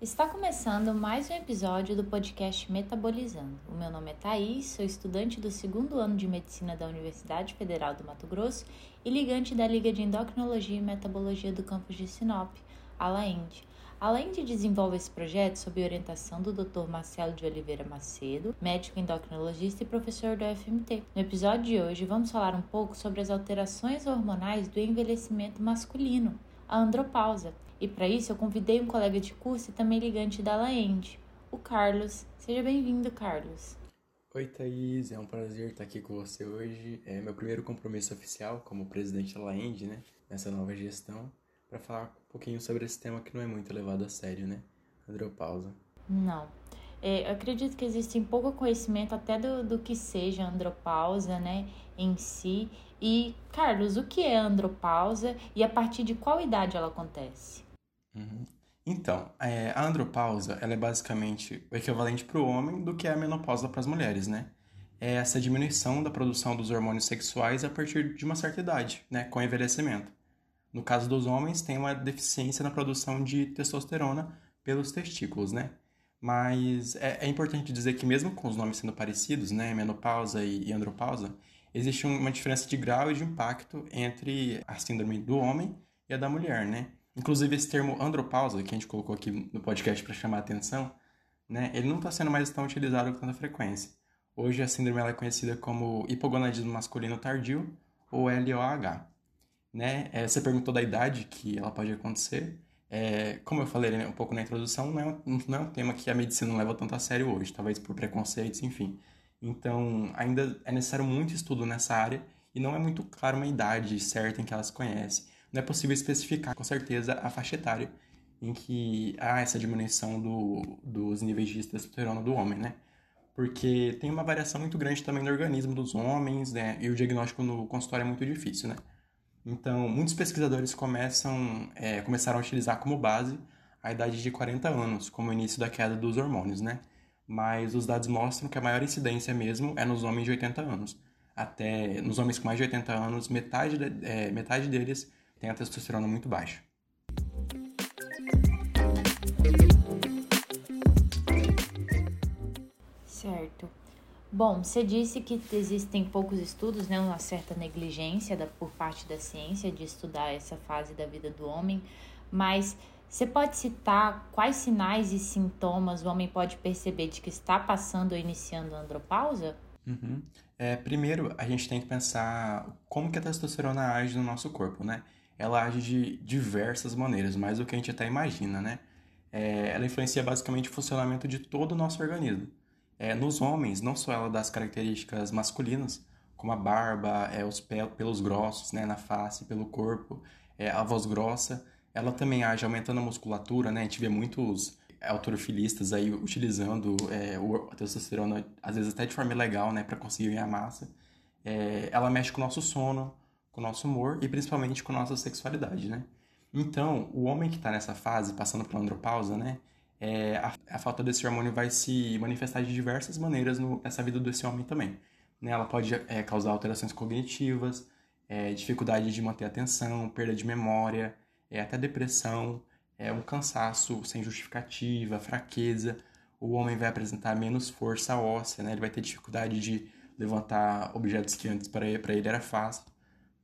Está começando mais um episódio do podcast Metabolizando. O meu nome é Thaís, sou estudante do segundo ano de Medicina da Universidade Federal do Mato Grosso e ligante da Liga de Endocrinologia e Metabologia do campus de Sinop, a LAEND. Além de desenvolver esse projeto sob orientação do Dr. Marcelo de Oliveira Macedo, médico endocrinologista e professor do FMT. No episódio de hoje, vamos falar um pouco sobre as alterações hormonais do envelhecimento masculino, a andropausa e para isso eu convidei um colega de curso e também ligante da Laende, o Carlos. Seja bem-vindo, Carlos. Oi, Thaís. É um prazer estar aqui com você hoje. É meu primeiro compromisso oficial como presidente da Laende, né? Nessa nova gestão, para falar um pouquinho sobre esse tema que não é muito levado a sério, né? Andropausa. Não. É, eu acredito que existe pouco conhecimento até do, do que seja andropausa, né, em si. E, Carlos, o que é andropausa e a partir de qual idade ela acontece? Uhum. Então, é, a andropausa ela é basicamente o equivalente para o homem do que é a menopausa para as mulheres, né? É essa diminuição da produção dos hormônios sexuais a partir de uma certa idade, né, com envelhecimento. No caso dos homens, tem uma deficiência na produção de testosterona pelos testículos, né? Mas é, é importante dizer que mesmo com os nomes sendo parecidos, né, menopausa e, e andropausa, existe uma diferença de grau e de impacto entre a síndrome do homem e a da mulher, né? Inclusive, esse termo andropausa, que a gente colocou aqui no podcast para chamar a atenção, né, ele não está sendo mais tão utilizado com tanta frequência. Hoje, a síndrome é conhecida como hipogonadismo masculino tardio, ou LOH. Né? É, você perguntou da idade que ela pode acontecer. É, como eu falei né, um pouco na introdução, não é, um, não é um tema que a medicina não leva tanto a sério hoje, talvez por preconceitos, enfim. Então, ainda é necessário muito estudo nessa área e não é muito claro uma idade certa em que ela se conhece não é possível especificar com certeza a faixa etária em que há essa diminuição do, dos níveis de testosterona do homem, né? Porque tem uma variação muito grande também no organismo dos homens, né? E o diagnóstico no consultório é muito difícil, né? Então, muitos pesquisadores começam, é, começaram a utilizar como base a idade de 40 anos, como início da queda dos hormônios, né? Mas os dados mostram que a maior incidência mesmo é nos homens de 80 anos. Até nos homens com mais de 80 anos, metade, de, é, metade deles tem a testosterona muito baixa. Certo. Bom, você disse que existem poucos estudos, né, uma certa negligência da, por parte da ciência de estudar essa fase da vida do homem, mas você pode citar quais sinais e sintomas o homem pode perceber de que está passando ou iniciando a andropausa? Uhum. É, primeiro, a gente tem que pensar como que a testosterona age no nosso corpo, né? Ela age de diversas maneiras, mais do que a gente até imagina, né? É, ela influencia basicamente o funcionamento de todo o nosso organismo. É, nos homens, não só ela dá as características masculinas, como a barba, é, os pelos grossos né, na face, pelo corpo, é, a voz grossa, ela também age aumentando a musculatura, né? A gente vê muitos autorofilistas aí utilizando é, a testosterona, às vezes até de forma ilegal, né, para conseguir ganhar massa. É, ela mexe com o nosso sono, com o nosso humor e principalmente com a nossa sexualidade, né? Então, o homem que está nessa fase, passando pela andropausa, né? É, a, a, falta desse hormônio vai se manifestar de diversas maneiras no, nessa vida desse homem também. Né? Ela pode é, causar alterações cognitivas, é, dificuldade de manter atenção, perda de memória, é, até depressão, é, um cansaço sem justificativa, fraqueza. O homem vai apresentar menos força óssea, né? ele vai ter dificuldade de levantar objetos que antes para ele era fácil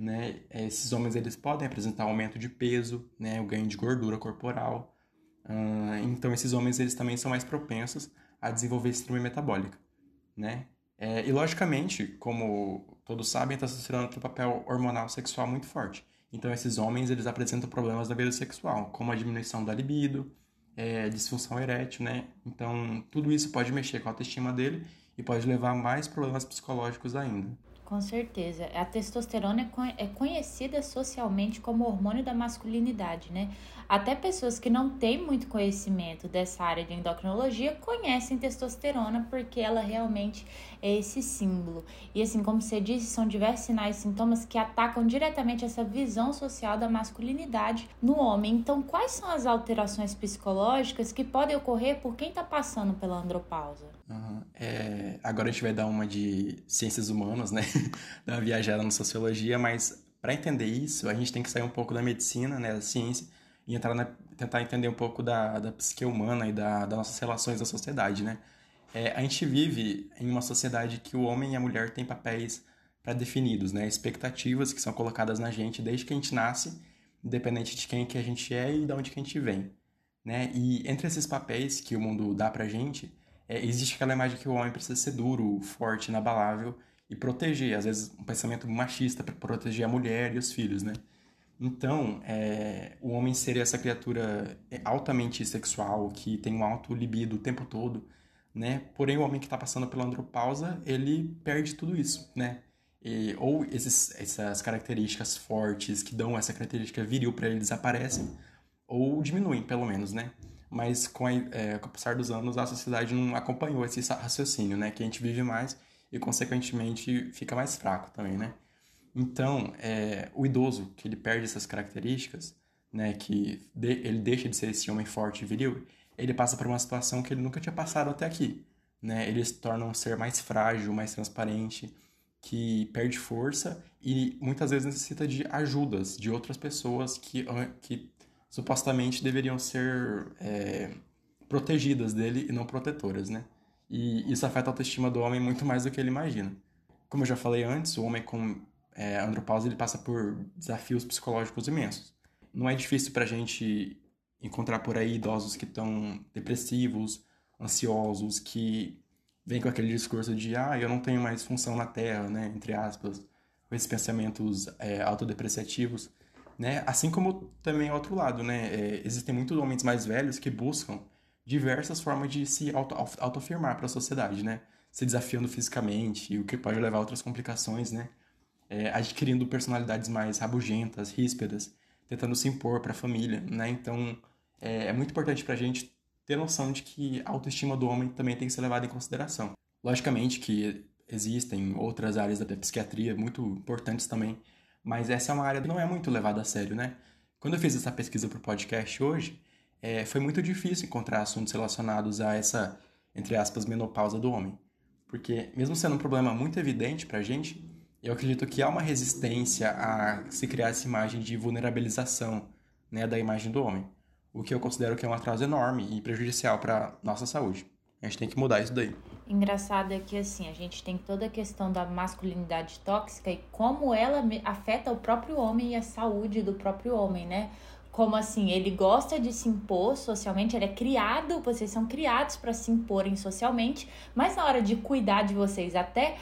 né? Esses homens eles podem apresentar aumento de peso, né? O ganho de gordura corporal. Uh, então esses homens eles também são mais propensos a desenvolver síndrome metabólica, né? É, e logicamente, como todos sabem, a testosterona tem um papel hormonal sexual muito forte. Então esses homens eles apresentam problemas da vida sexual, como a diminuição da libido, é, disfunção erétil, né? Então tudo isso pode mexer com a autoestima dele e pode levar a mais problemas psicológicos ainda. Com certeza. A testosterona é, é conhecida socialmente como hormônio da masculinidade, né? Até pessoas que não têm muito conhecimento dessa área de endocrinologia conhecem testosterona porque ela realmente é esse símbolo. E assim, como você disse, são diversos sinais e sintomas que atacam diretamente essa visão social da masculinidade no homem. Então, quais são as alterações psicológicas que podem ocorrer por quem está passando pela andropausa? Uhum. É, agora a gente vai dar uma de ciências humanas, né? dar uma viajada na sociologia, mas para entender isso, a gente tem que sair um pouco da medicina, né, da ciência, e entrar na, tentar entender um pouco da, da psique humana e da, das nossas relações da sociedade, né? É, a gente vive em uma sociedade que o homem e a mulher têm papéis pré-definidos, né? Expectativas que são colocadas na gente desde que a gente nasce, independente de quem que a gente é e de onde que a gente vem, né? E entre esses papéis que o mundo dá pra gente, é, existe aquela imagem que o homem precisa ser duro, forte, inabalável e proteger, às vezes um pensamento machista para proteger a mulher e os filhos, né? Então, é, o homem seria essa criatura altamente sexual, que tem um alto libido o tempo todo, né? Porém, o homem que está passando pela andropausa, ele perde tudo isso, né? E, ou esses, essas características fortes que dão essa característica viril para ele desaparecem, ou diminuem, pelo menos, né? Mas com, a, é, com o passar dos anos, a sociedade não acompanhou esse raciocínio, né? Que a gente vive mais e, consequentemente, fica mais fraco também, né? Então, é, o idoso, que ele perde essas características, né? Que de, ele deixa de ser esse homem forte e viril, ele passa por uma situação que ele nunca tinha passado até aqui, né? Ele se torna um ser mais frágil, mais transparente, que perde força e muitas vezes necessita de ajudas de outras pessoas que, que supostamente deveriam ser é, protegidas dele e não protetoras, né? E isso afeta a autoestima do homem muito mais do que ele imagina. Como eu já falei antes, o homem com é, andropausa ele passa por desafios psicológicos imensos. Não é difícil para a gente encontrar por aí idosos que estão depressivos, ansiosos, que vêm com aquele discurso de ah, eu não tenho mais função na Terra, né, entre aspas, com esses pensamentos é, autodepreciativos, né? Assim como também ao outro lado, né, é, existem muitos homens mais velhos que buscam diversas formas de se auto, autoafirmar para a sociedade, né? Se desafiando fisicamente, o que pode levar a outras complicações, né? É, adquirindo personalidades mais rabugentas, ríspidas, tentando se impor para a família, né? Então, é, é muito importante para a gente ter noção de que a autoestima do homem também tem que ser levada em consideração. Logicamente que existem outras áreas da psiquiatria muito importantes também, mas essa é uma área que não é muito levada a sério, né? Quando eu fiz essa pesquisa para o podcast hoje, é, foi muito difícil encontrar assuntos relacionados a essa, entre aspas, menopausa do homem. Porque, mesmo sendo um problema muito evidente para a gente, eu acredito que há uma resistência a se criar essa imagem de vulnerabilização né, da imagem do homem. O que eu considero que é um atraso enorme e prejudicial para nossa saúde. A gente tem que mudar isso daí. Engraçado é que assim, a gente tem toda a questão da masculinidade tóxica e como ela afeta o próprio homem e a saúde do próprio homem, né? Como assim, ele gosta de se impor socialmente, ele é criado, vocês são criados para se imporem socialmente, mas na hora de cuidar de vocês, até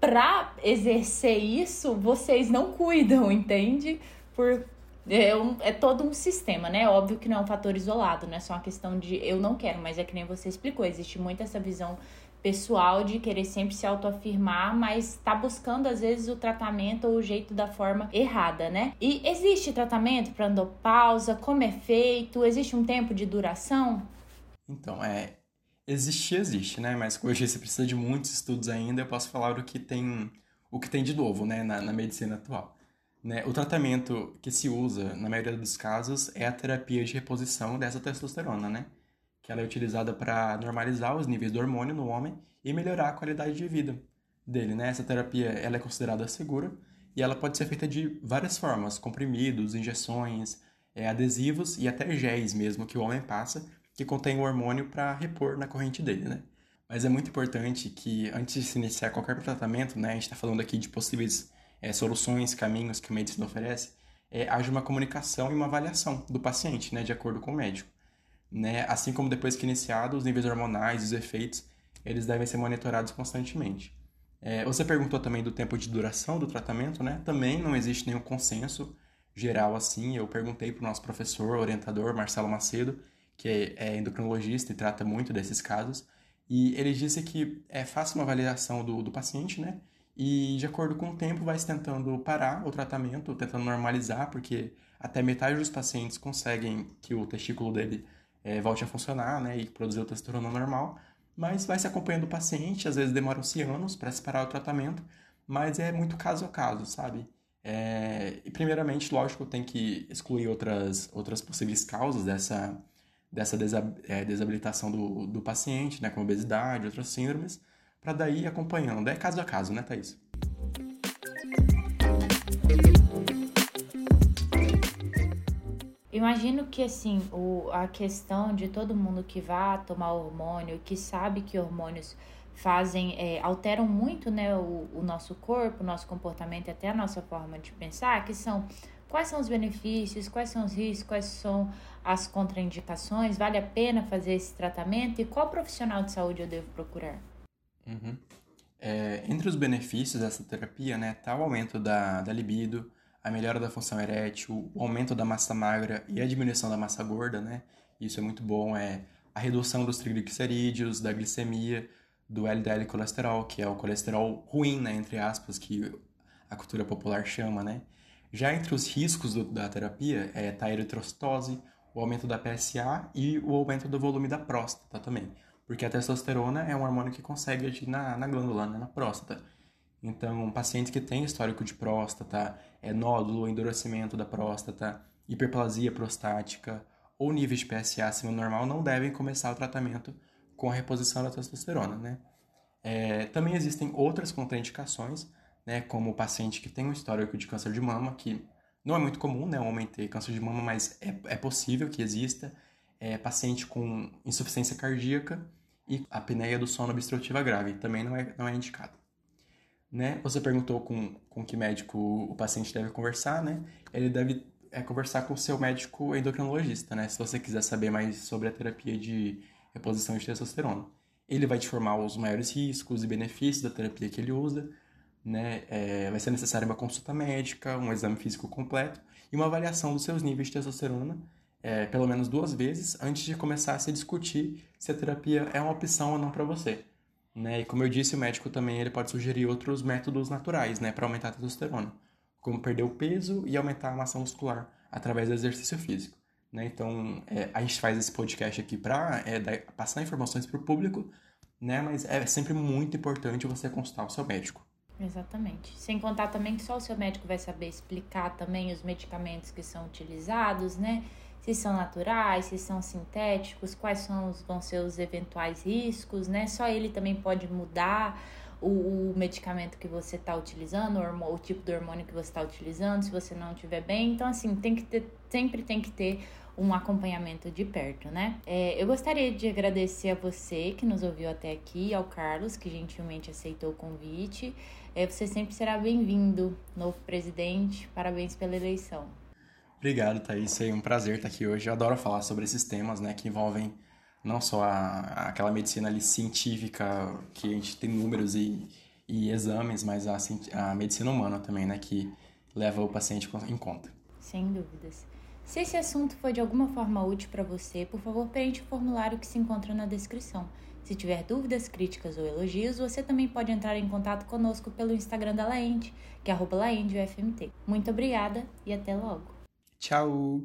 para exercer isso, vocês não cuidam, entende? Por é, um, é todo um sistema, né? Óbvio que não é um fator isolado, não é só uma questão de eu não quero, mas é que nem você explicou, existe muito essa visão pessoal de querer sempre se autoafirmar, mas tá buscando às vezes o tratamento ou o jeito da forma errada, né? E existe tratamento para andopausa? Como é feito? Existe um tempo de duração? Então, é existir existe, né? Mas hoje você precisa de muitos estudos ainda. Eu posso falar o que tem o que tem de novo, né, na, na medicina atual. Né? O tratamento que se usa, na maioria dos casos, é a terapia de reposição dessa testosterona, né? Que ela é utilizada para normalizar os níveis do hormônio no homem e melhorar a qualidade de vida dele, né? Essa terapia ela é considerada segura e ela pode ser feita de várias formas, comprimidos, injeções, é, adesivos e até géis mesmo que o homem passa, que contém o hormônio para repor na corrente dele, né? Mas é muito importante que antes de se iniciar qualquer tratamento, né, a gente está falando aqui de possíveis é, soluções, caminhos que a medicina oferece, é, haja uma comunicação e uma avaliação do paciente, né, de acordo com o médico né? Assim como depois que iniciado, os níveis hormonais, os efeitos, eles devem ser monitorados constantemente. É, você perguntou também do tempo de duração do tratamento, né? Também não existe nenhum consenso geral assim. Eu perguntei para o nosso professor, orientador, Marcelo Macedo, que é endocrinologista e trata muito desses casos, e ele disse que é fácil uma avaliação do, do paciente, né? E de acordo com o tempo vai se tentando parar o tratamento, tentando normalizar, porque até metade dos pacientes conseguem que o testículo dele é, volte a funcionar, né, e produzir o testosterona normal, mas vai se acompanhando o paciente, às vezes demoram-se anos para se parar o tratamento, mas é muito caso a caso, sabe? É, e primeiramente, lógico, tem que excluir outras, outras possíveis causas dessa, dessa desab, é, desabilitação do, do paciente, né, como obesidade, outras síndromes, para daí acompanhando. É caso a caso, né, Thaís? Imagino que assim, o, a questão de todo mundo que vá tomar hormônio, que sabe que hormônios fazem, é, alteram muito né, o, o nosso corpo, o nosso comportamento até a nossa forma de pensar, que são quais são os benefícios, quais são os riscos, quais são as contraindicações, vale a pena fazer esse tratamento e qual profissional de saúde eu devo procurar? Uhum. É, entre os benefícios dessa terapia, né, tá o aumento da, da libido, a melhora da função erétil, o aumento da massa magra e a diminuição da massa gorda, né? Isso é muito bom, é a redução dos triglicerídeos, da glicemia, do LDL colesterol, que é o colesterol ruim, né, entre aspas, que a cultura popular chama, né? Já entre os riscos do, da terapia é tá a eritrocitose, o aumento da PSA e o aumento do volume da próstata também. Porque a testosterona é um hormônio que consegue agir na, na glândula, né, na próstata. Então, pacientes que têm histórico de próstata, é, nódulo, endurecimento da próstata, hiperplasia prostática ou níveis de PSA acima do normal não devem começar o tratamento com a reposição da testosterona, né? É, também existem outras contraindicações, né, como o paciente que tem um histórico de câncer de mama, que não é muito comum, né, um homem ter câncer de mama, mas é, é possível que exista, é, paciente com insuficiência cardíaca e apneia do sono obstrutiva grave, também não é, não é indicado né? Você perguntou com, com que médico o paciente deve conversar, né? Ele deve é, conversar com o seu médico endocrinologista, né? Se você quiser saber mais sobre a terapia de reposição de testosterona. Ele vai te informar os maiores riscos e benefícios da terapia que ele usa, né? É, vai ser necessária uma consulta médica, um exame físico completo e uma avaliação dos seus níveis de testosterona, é, pelo menos duas vezes, antes de começar a se discutir se a terapia é uma opção ou não para você. Né? E como eu disse, o médico também ele pode sugerir outros métodos naturais né, para aumentar a testosterona, como perder o peso e aumentar a massa muscular através do exercício físico. Né? Então, é, a gente faz esse podcast aqui para é, passar informações para o público, né? mas é sempre muito importante você consultar o seu médico. Exatamente. Sem contar também que só o seu médico vai saber explicar também os medicamentos que são utilizados, né? Se são naturais, se são sintéticos, quais são os, vão ser os eventuais riscos, né? Só ele também pode mudar o, o medicamento que você está utilizando, o, o, tipo de hormônio que você está utilizando, se você não estiver bem. Então, assim, tem que ter, sempre tem que ter um acompanhamento de perto, né? É, eu gostaria de agradecer a você que nos ouviu até aqui, ao Carlos, que gentilmente aceitou o convite. É, você sempre será bem-vindo, novo presidente. Parabéns pela eleição. Obrigado, Thaís. É um prazer estar aqui hoje. Eu adoro falar sobre esses temas, né, que envolvem não só a, aquela medicina ali científica, que a gente tem números e, e exames, mas a, a medicina humana também, né, que leva o paciente em conta. Sem dúvidas. Se esse assunto foi de alguma forma útil para você, por favor, preencha o formulário que se encontra na descrição. Se tiver dúvidas, críticas ou elogios, você também pode entrar em contato conosco pelo Instagram da Laende, que é laendeufmt. Muito obrigada e até logo! Ciao.